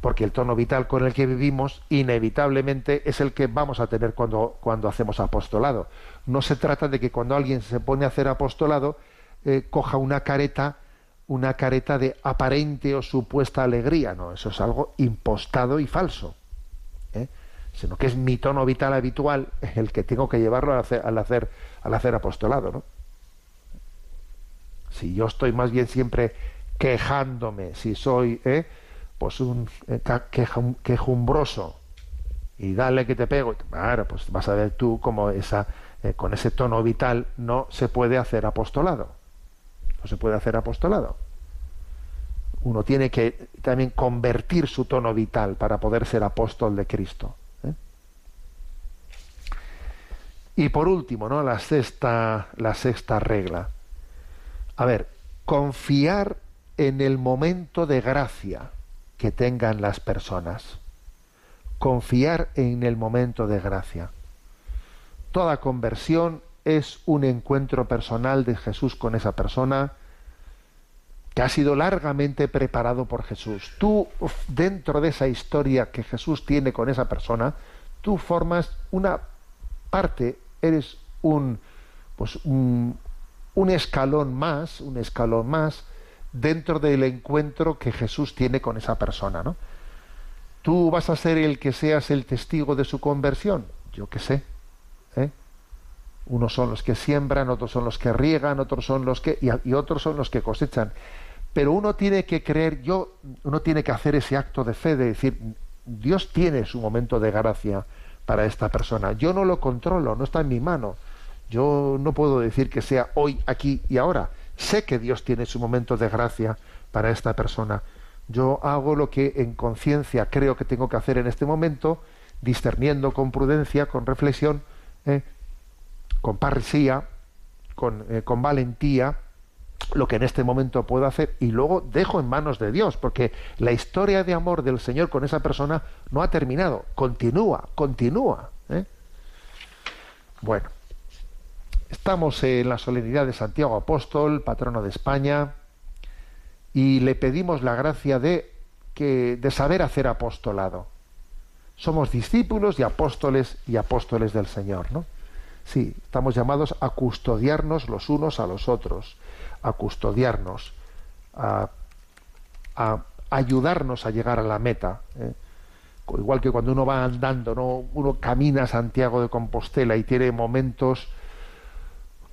porque el tono vital con el que vivimos inevitablemente es el que vamos a tener cuando, cuando hacemos apostolado. No se trata de que cuando alguien se pone a hacer apostolado eh, coja una careta, una careta de aparente o supuesta alegría, no, eso es algo impostado y falso, ¿eh? sino que es mi tono vital habitual el que tengo que llevarlo al hacer, al hacer, al hacer apostolado, ¿no? Si yo estoy más bien siempre quejándome, si soy ¿eh? pues un eh, quejumbroso y dale que te pego, claro, pues vas a ver tú cómo esa, eh, con ese tono vital no se puede hacer apostolado. Se puede hacer apostolado. Uno tiene que también convertir su tono vital para poder ser apóstol de Cristo. Y por último, ¿no? La sexta, la sexta regla. A ver, confiar en el momento de gracia que tengan las personas. Confiar en el momento de gracia. Toda conversión es un encuentro personal de Jesús con esa persona que ha sido largamente preparado por Jesús. Tú, dentro de esa historia que Jesús tiene con esa persona, tú formas una parte, eres un, pues un, un escalón más, un escalón más dentro del encuentro que Jesús tiene con esa persona, ¿no? Tú vas a ser el que seas el testigo de su conversión, yo qué sé. Unos son los que siembran, otros son los que riegan, otros son los que y, otros son los que cosechan. Pero uno tiene que creer, yo, uno tiene que hacer ese acto de fe de decir, Dios tiene su momento de gracia para esta persona. Yo no lo controlo, no está en mi mano. Yo no puedo decir que sea hoy, aquí y ahora. Sé que Dios tiene su momento de gracia para esta persona. Yo hago lo que en conciencia creo que tengo que hacer en este momento, discerniendo con prudencia, con reflexión, ¿eh? Con parresía, con, eh, con valentía, lo que en este momento puedo hacer y luego dejo en manos de Dios, porque la historia de amor del Señor con esa persona no ha terminado, continúa, continúa. ¿eh? Bueno, Estamos en la solemnidad de Santiago Apóstol, patrono de España, y le pedimos la gracia de, que, de saber hacer apostolado. Somos discípulos y apóstoles y apóstoles del Señor, ¿no? Sí, estamos llamados a custodiarnos los unos a los otros, a custodiarnos, a, ayudarnos a llegar a la meta. ¿eh? Igual que cuando uno va andando, ¿no? uno camina a Santiago de Compostela y tiene momentos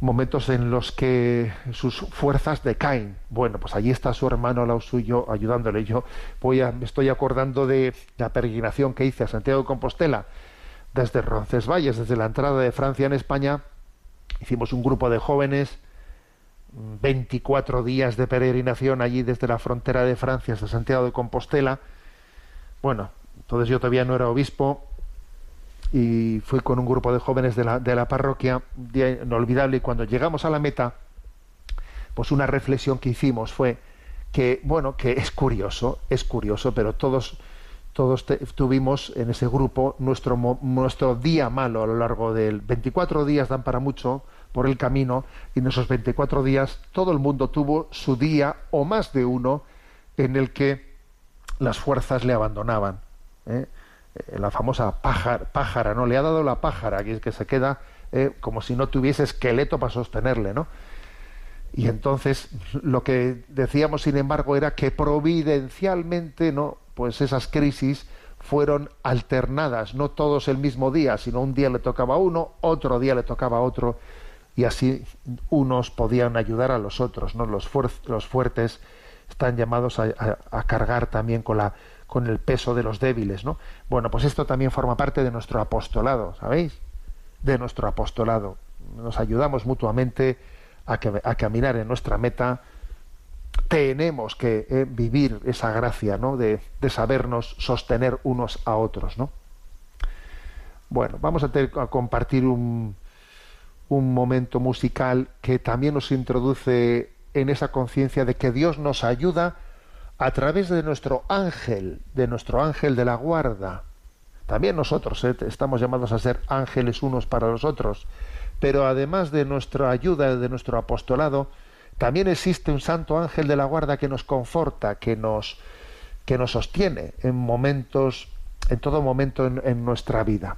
momentos en los que sus fuerzas decaen. Bueno, pues allí está su hermano al suyo ayudándole. Yo voy a, me estoy acordando de la peregrinación que hice a Santiago de Compostela desde Roncesvalles, desde la entrada de Francia en España. Hicimos un grupo de jóvenes, 24 días de peregrinación allí desde la frontera de Francia hasta Santiago de Compostela. Bueno, entonces yo todavía no era obispo, y fui con un grupo de jóvenes de la, de la parroquia, día inolvidable, y cuando llegamos a la meta, pues una reflexión que hicimos fue que, bueno, que es curioso, es curioso, pero todos, todos tuvimos en ese grupo nuestro, nuestro día malo a lo largo del 24 días dan para mucho por el camino y en esos 24 días todo el mundo tuvo su día o más de uno en el que las fuerzas le abandonaban. ¿eh? Eh, la famosa pájara, pájara, ¿no? Le ha dado la pájara, que es que se queda eh, como si no tuviese esqueleto para sostenerle, ¿no? Y entonces lo que decíamos, sin embargo, era que providencialmente, ¿no? Pues esas crisis fueron alternadas, no todos el mismo día, sino un día le tocaba a uno, otro día le tocaba a otro, y así unos podían ayudar a los otros, ¿no? Los, fuertes están llamados a cargar también con la con el peso de los débiles, ¿no? Bueno, pues esto también forma parte de nuestro apostolado, ¿sabéis? De nuestro apostolado. Nos ayudamos mutuamente a, caminar en nuestra meta. Tenemos que eh, vivir esa gracia, ¿no? De, sabernos sostener unos a otros, ¿no? Bueno, vamos a, a compartir un, un momento musical que también nos introduce en esa conciencia de que Dios nos ayuda a través de nuestro ángel, de nuestro ángel de la guarda. También nosotros ¿eh? estamos llamados a ser ángeles unos para los otros, pero además de nuestra ayuda, de nuestro apostolado, también existe un santo ángel de la guarda que nos conforta, que nos, que nos sostiene en momentos, en todo momento en, nuestra vida.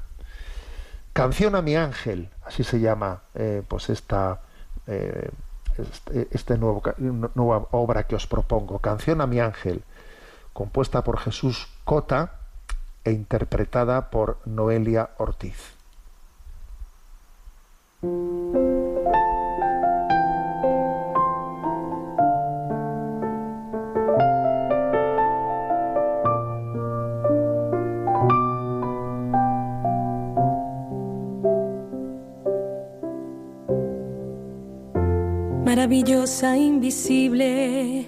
Canción a mi ángel, así se llama, eh, pues esta, eh, este, este nueva obra que os propongo, Canción a mi ángel, compuesta por Jesús Cota e interpretada por Noelia Ortiz. Maravillosa, invisible,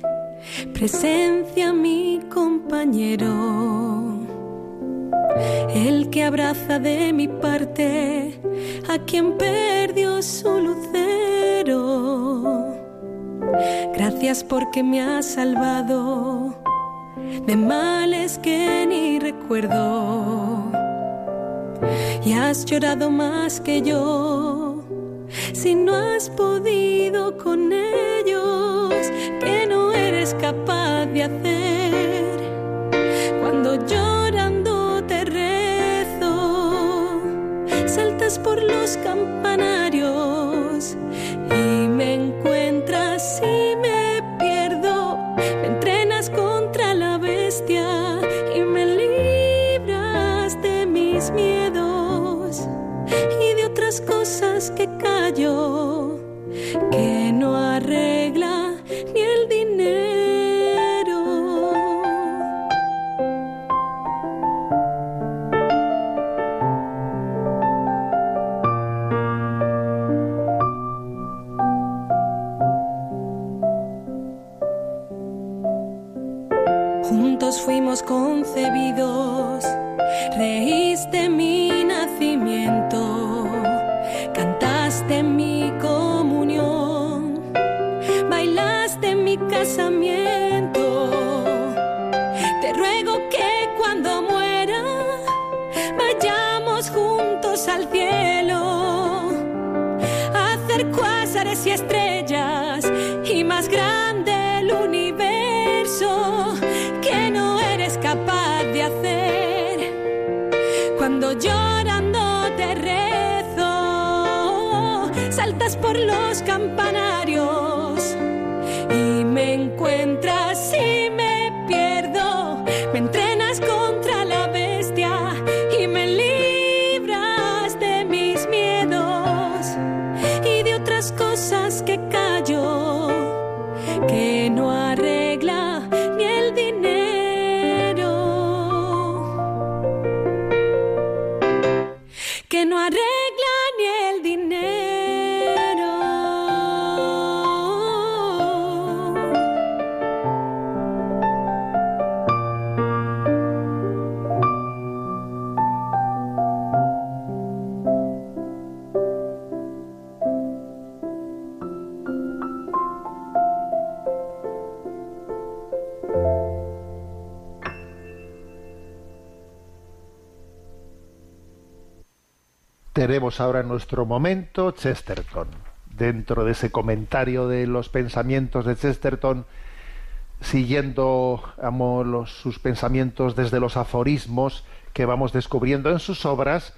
presencia mi compañero, el que abraza de mi parte a quien perdió su lucero. Gracias porque me has salvado de males que ni recuerdo. Y has llorado más que yo si no has podido con ellos, que no eres capaz de hacer. Cuando llorando te rezo, saltas por los campanarios mi casamiento. Te ruego que cuando muera vayamos juntos al cielo a hacer cuásares y estrellas Tenemos ahora nuestro momento Chesterton. Dentro de ese comentario de los pensamientos de Chesterton, siguiendo sus pensamientos desde los aforismos que vamos descubriendo en sus obras,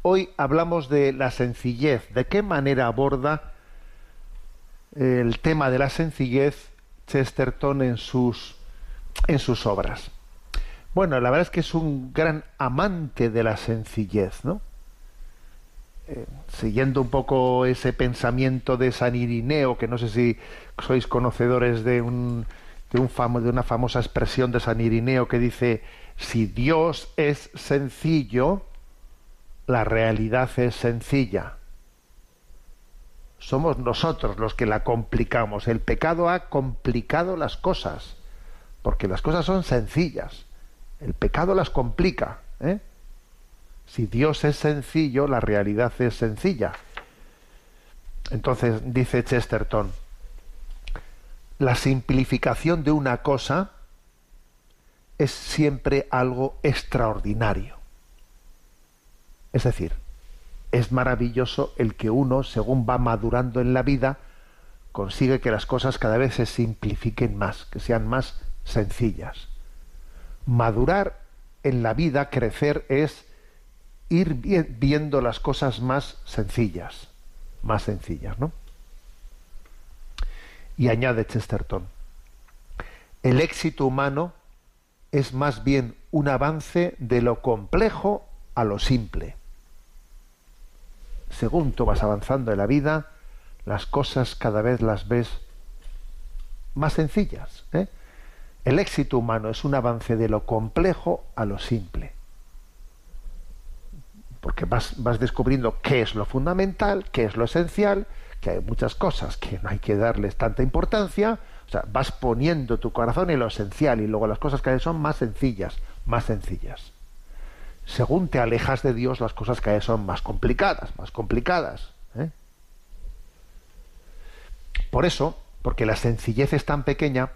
hoy hablamos de la sencillez, de qué manera aborda el tema de la sencillez Chesterton en sus, en sus obras. Bueno, la verdad es que es un gran amante de la sencillez, ¿no? Siguiendo un poco ese pensamiento de San Irineo, que no sé si sois conocedores de, un, de, un de una famosa expresión de San Irineo que dice, si Dios es sencillo, la realidad es sencilla. Somos nosotros los que la complicamos. El pecado ha complicado las cosas, porque las cosas son sencillas. El pecado las complica. ¿eh? Si Dios es sencillo, la realidad es sencilla. Entonces, dice Chesterton, la simplificación de una cosa es siempre algo extraordinario. Es decir, es maravilloso el que uno, según va madurando en la vida, consigue que las cosas cada vez se simplifiquen más, que sean más sencillas. Madurar en la vida, crecer, es ir viendo las cosas más sencillas, más sencillas, ¿no? Y añade Chesterton, el éxito humano es más bien un avance de lo complejo a lo simple. Según tú vas avanzando en la vida, las cosas cada vez las ves más sencillas. ¿eh? El éxito humano es un avance de lo complejo a lo simple. Porque vas, descubriendo qué es lo fundamental, qué es lo esencial, que hay muchas cosas que no hay que darles tanta importancia. O sea, vas poniendo tu corazón en lo esencial y luego las cosas que son más sencillas, más sencillas. Según te alejas de Dios, las cosas que son más complicadas, más complicadas. ¿eh? Por eso, porque la sencillez es tan pequeña,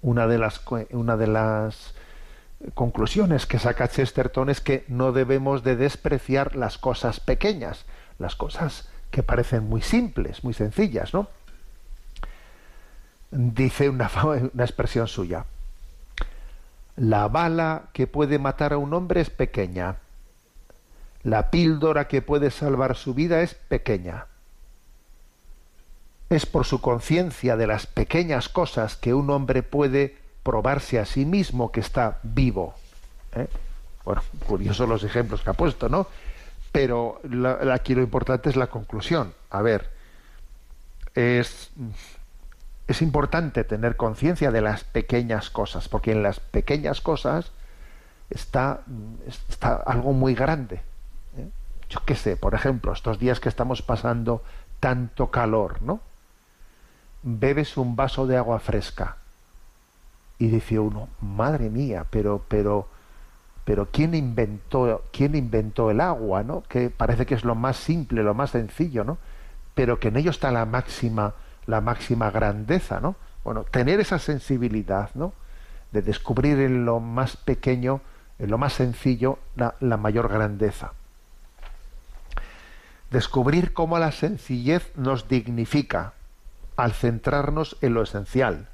una de las, una de las conclusiones que saca Chesterton es que no debemos de despreciar las cosas pequeñas, las cosas que parecen muy simples, muy sencillas, ¿no? Dice una, una expresión suya. La bala que puede matar a un hombre es pequeña. La píldora que puede salvar su vida es pequeña es por su conciencia de las pequeñas cosas que un hombre puede probarse a sí mismo que está vivo. ¿eh? Bueno, curiosos los ejemplos que ha puesto, ¿no? Pero aquí lo importante es la conclusión. A ver, es, es importante tener conciencia de las pequeñas cosas, porque en las pequeñas cosas está, está algo muy grande. ¿eh? Yo qué sé, por ejemplo, estos días que estamos pasando tanto calor, ¿no? bebes un vaso de agua fresca. Y dice uno, madre mía, pero, pero, pero ¿quién inventó, quién inventó el agua, no? Que parece que es lo más simple, lo más sencillo, ¿no? Pero que en ello está la máxima, la máxima grandeza, ¿no? Bueno, tener esa sensibilidad, ¿no? De descubrir en lo más pequeño, en lo más sencillo, la, la mayor grandeza. Descubrir cómo la sencillez nos dignifica, al centrarnos en lo esencial.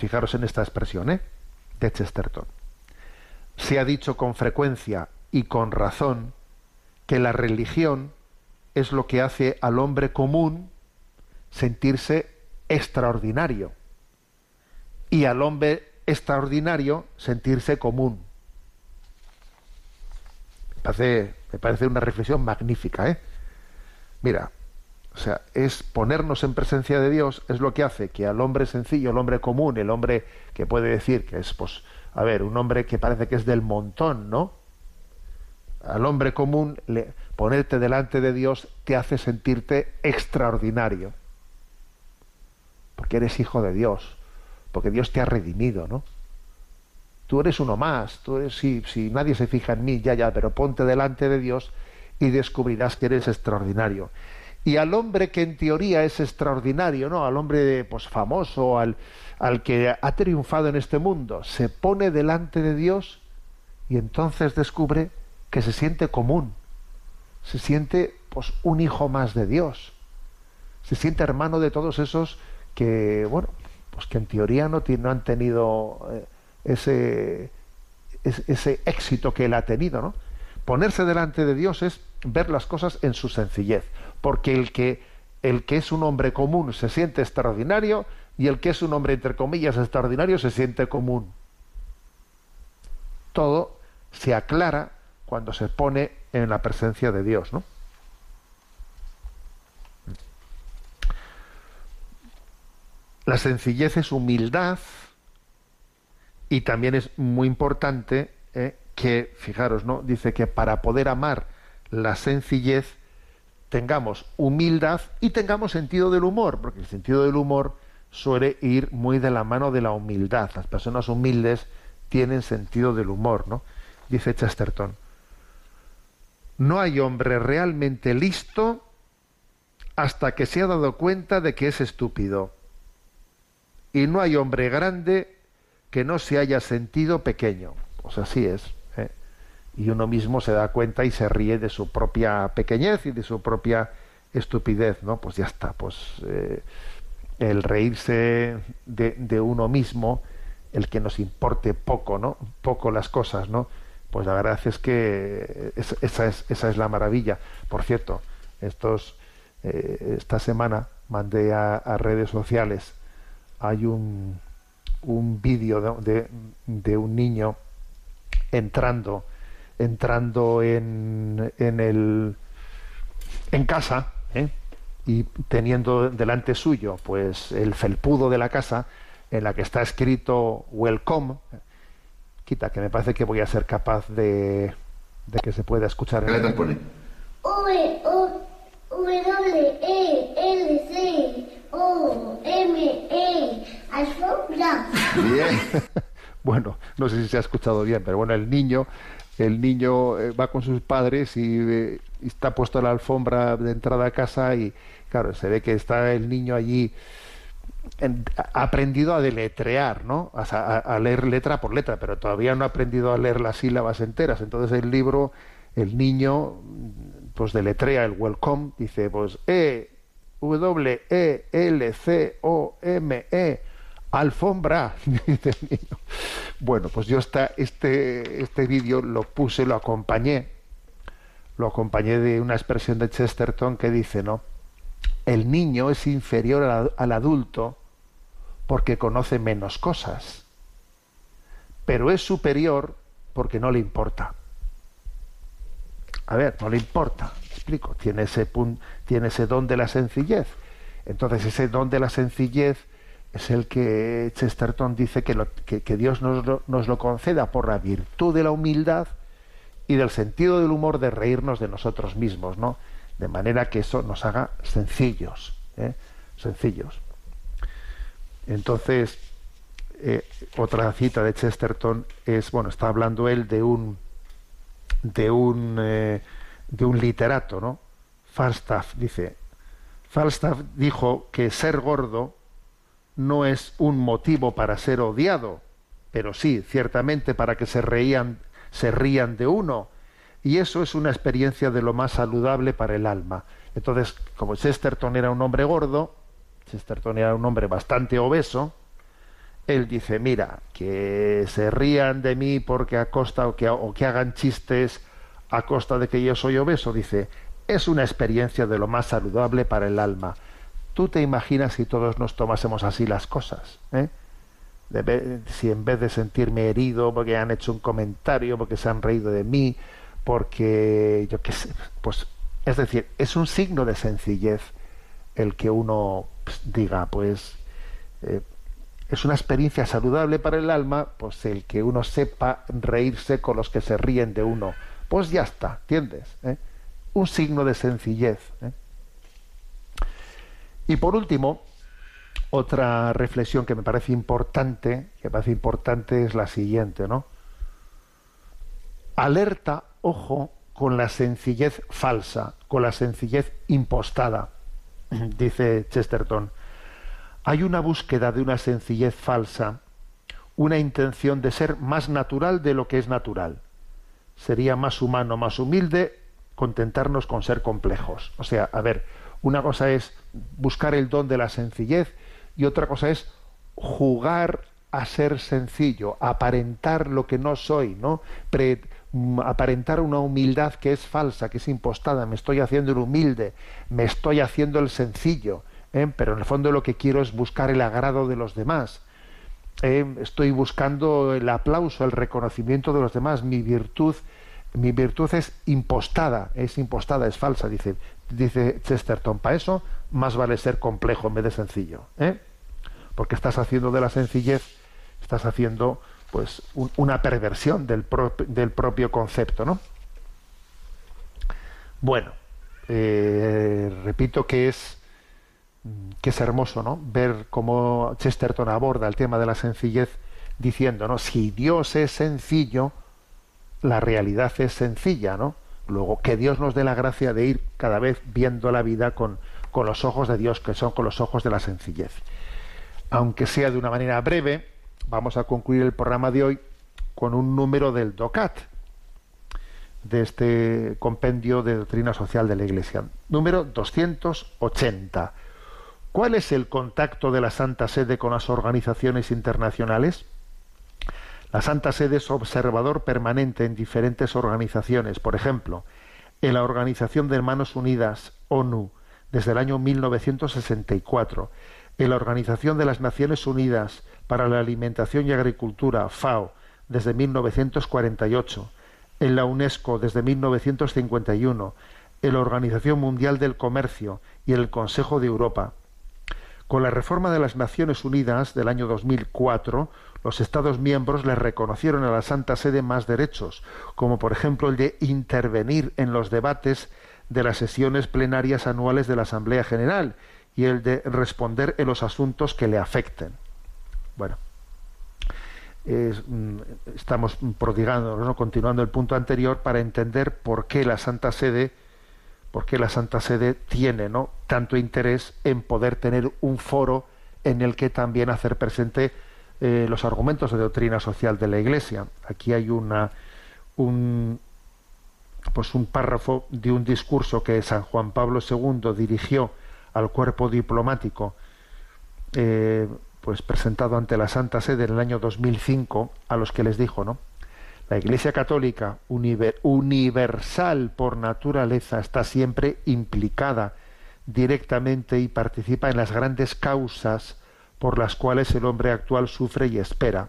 Fijaros en esta expresión ¿eh? de Chesterton. Se ha dicho con frecuencia y con razón que la religión es lo que hace al hombre común sentirse extraordinario y al hombre extraordinario sentirse común. Me parece, me parece una reflexión magnífica. ¿eh? Mira, o sea, es ponernos en presencia de Dios, es lo que hace que al hombre sencillo, el hombre común, el hombre que puede decir que es, pues, a ver, un hombre que parece que es del montón, ¿no? Al hombre común, le, ponerte delante de Dios te hace sentirte extraordinario. Porque eres hijo de Dios, porque Dios te ha redimido, ¿no? Tú eres uno más, tú eres, si, si nadie se fija en mí, ya, ya, pero ponte delante de Dios y descubrirás que eres extraordinario y al hombre que en teoría es extraordinario, ¿no? Al hombre pues famoso, al, al que ha triunfado en este mundo, se pone delante de Dios y entonces descubre que se siente común, se siente pues un hijo más de Dios, se siente hermano de todos esos que, bueno, pues que en teoría no, no han tenido eh, ese, ese éxito que él ha tenido, ¿no? Ponerse delante de Dios es ver las cosas en su sencillez porque el que, el que es un hombre común se siente extraordinario y el que es un hombre, entre comillas, extraordinario se siente común. Todo se aclara cuando se pone en la presencia de Dios, ¿no? La sencillez es humildad y también es muy importante eh, que, fijaros, ¿no? Dice que para poder amar la sencillez tengamos humildad y tengamos sentido del humor, porque el sentido del humor suele ir muy de la mano de la humildad. Las personas humildes tienen sentido del humor, ¿no? Dice Chesterton. No hay hombre realmente listo hasta que se ha dado cuenta de que es estúpido. Y no hay hombre grande que no se haya sentido pequeño. Pues así es y uno mismo se da cuenta y se ríe de su propia pequeñez y de su propia estupidez, ¿no? Pues ya está, pues eh, el reírse de, uno mismo el que nos importe poco, ¿no? Poco las cosas, ¿no? Pues la verdad es que esa es, esa es la maravilla. Por cierto, estos, eh, esta semana mandé a, redes sociales, hay un, un vídeo de, de, un niño entrando, entrando en, en, el, en casa, ¿eh? y teniendo delante suyo pues el felpudo de la casa en la que está escrito welcome quita que me parece que voy a ser capaz de, de que se pueda escuchar ¿Qué letras pone? V O W E L C O M E alfombra Bien. bueno no sé si se ha escuchado bien pero bueno el niño el niño eh, va con sus padres y, eh, está puesto la alfombra de entrada a casa y claro, se ve que está el niño allí ha aprendido a deletrear, ¿no? A, leer letra por letra, pero todavía no ha aprendido a leer las sílabas enteras. Entonces el libro, el niño, pues deletrea el welcome, dice pues E, W, E, L, C, O, M, E, alfombra. Bueno, pues yo esta, este, este vídeo lo puse, lo acompañé, lo acompañé de una expresión de Chesterton que dice, ¿no? El niño es inferior al, adulto porque conoce menos cosas, pero es superior porque no le importa. A ver, no le importa, explico, tiene ese, tiene ese don de la sencillez. Entonces ese don de la sencillez es el que Chesterton dice que, que, Dios nos lo, nos lo, conceda por la virtud de la humildad y del sentido del humor de reírnos de nosotros mismos, ¿no? De manera que eso nos haga sencillos, ¿eh? sencillos. Entonces, eh, otra cita de Chesterton es, bueno, está hablando él de un de un eh, de un literato, ¿no? Falstaff dice, Falstaff dijo que ser gordo no es un motivo para ser odiado, pero sí, ciertamente para que se reían, se rían de uno y eso es una experiencia de lo más saludable para el alma. Entonces, como Chesterton era un hombre gordo, Chesterton era un hombre bastante obeso, él dice, mira, que se rían de mí porque a costa o que, o que hagan chistes a costa de que yo soy obeso, dice, es una experiencia de lo más saludable para el alma. ¿Tú te imaginas si todos nos tomásemos así las cosas? ¿eh? si en vez de sentirme herido porque han hecho un comentario, porque se han reído de mí, porque yo qué sé, pues es decir, es un signo de sencillez el que uno pues, diga, pues eh, es una experiencia saludable para el alma, pues el que uno sepa reírse con los que se ríen de uno, pues ya está, ¿entiendes? ¿Eh? Un signo de sencillez. ¿eh? Y por último, otra reflexión que me parece importante, que me parece importante es la siguiente, ¿no? Alerta ojo con la sencillez falsa, con la sencillez impostada, dice Chesterton. Hay una búsqueda de una sencillez falsa, una intención de ser más natural de lo que es natural. Sería más humano, más humilde contentarnos con ser complejos. O sea, a ver, una cosa es buscar el don de la sencillez y otra cosa es jugar a ser sencillo, aparentar lo que no soy, ¿no? Mm, aparentar una humildad que es falsa, que es impostada, me estoy haciendo el humilde, me estoy haciendo el sencillo, ¿eh? pero en el fondo lo que quiero es buscar el agrado de los demás. ¿eh? Estoy buscando el aplauso, el reconocimiento de los demás. Mi virtud, mi virtud es impostada, es impostada, es falsa, dice, dice Chesterton. Para eso más vale ser complejo en vez de sencillo, ¿eh? porque estás haciendo de la sencillez, estás haciendo pues una perversión del, propio concepto, ¿no? Bueno, eh, repito que es que es hermoso, ¿no? Ver cómo Chesterton aborda el tema de la sencillez diciendo, ¿no? Si Dios es sencillo, la realidad es sencilla, ¿no? Luego, que Dios nos dé la gracia de ir cada vez viendo la vida con, con los ojos de Dios, que son con los ojos de la sencillez. Aunque sea de una manera breve, vamos a concluir el programa de hoy con un número del DOCAT, de este compendio de doctrina social de la Iglesia. Número 280. ¿Cuál es el contacto de la Santa Sede con las organizaciones internacionales? La Santa Sede es observador permanente en diferentes organizaciones, por ejemplo, en la Organización de Hermanos Unidas, ONU, desde el año 1964, en la Organización de las Naciones Unidas para la Alimentación y Agricultura, FAO, desde 1948, en la UNESCO desde 1951, en la Organización Mundial del Comercio y en el Consejo de Europa. Con la reforma de las Naciones Unidas del año 2004, los Estados miembros le reconocieron a la Santa Sede más derechos, como por ejemplo el de intervenir en los debates de las sesiones plenarias anuales de la Asamblea General y el de responder en los asuntos que le afecten. Bueno, mm, estamos prodigando, ¿no? continuando el punto anterior para entender por qué la Santa Sede, por qué la Santa Sede tiene ¿no? tanto interés en poder tener un foro en el que también hacer presente eh, los argumentos de doctrina social de la Iglesia. Aquí hay una un pues un párrafo de un discurso que San Juan Pablo II dirigió al cuerpo diplomático eh, pues presentado ante la Santa Sede en el año 2005 a los que les dijo, ¿no? La Iglesia Católica universal por naturaleza está siempre implicada directamente y participa en las grandes causas por las cuales el hombre actual sufre y espera.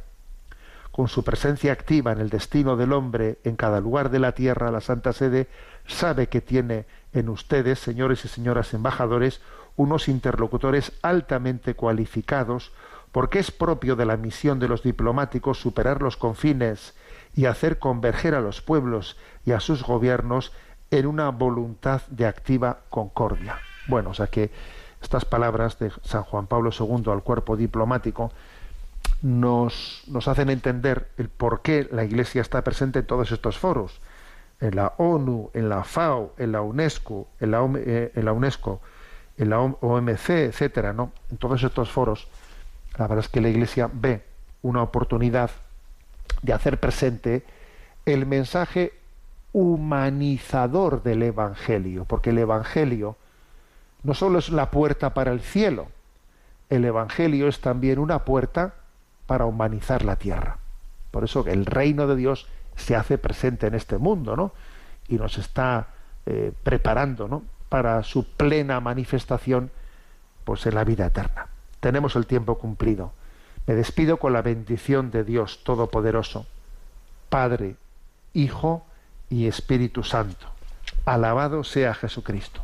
Con su presencia activa en el destino del hombre en cada lugar de la tierra, la Santa Sede sabe que tiene en ustedes, señores y señoras embajadores, unos interlocutores altamente cualificados, porque es propio de la misión de los diplomáticos superar los confines y hacer converger a los pueblos y a sus gobiernos en una voluntad de activa concordia. Bueno, o sea que estas palabras de San Juan Pablo II al cuerpo diplomático nos, nos hacen entender el por qué la Iglesia está presente en todos estos foros, en la ONU, en la FAO, en la UNESCO, en la, eh, en la UNESCO, en la OMC, etcétera, ¿no? En todos estos foros, la verdad es que la Iglesia ve una oportunidad de hacer presente el mensaje humanizador del Evangelio, porque el Evangelio no solo es la puerta para el cielo, el Evangelio es también una puerta para humanizar la tierra. Por eso el reino de Dios se hace presente en este mundo, ¿no? Y nos está eh, preparando, ¿no? Para su plena manifestación, pues en la vida eterna. Tenemos el tiempo cumplido. Me despido con la bendición de Dios Todopoderoso, Padre, Hijo y Espíritu Santo. Alabado sea Jesucristo.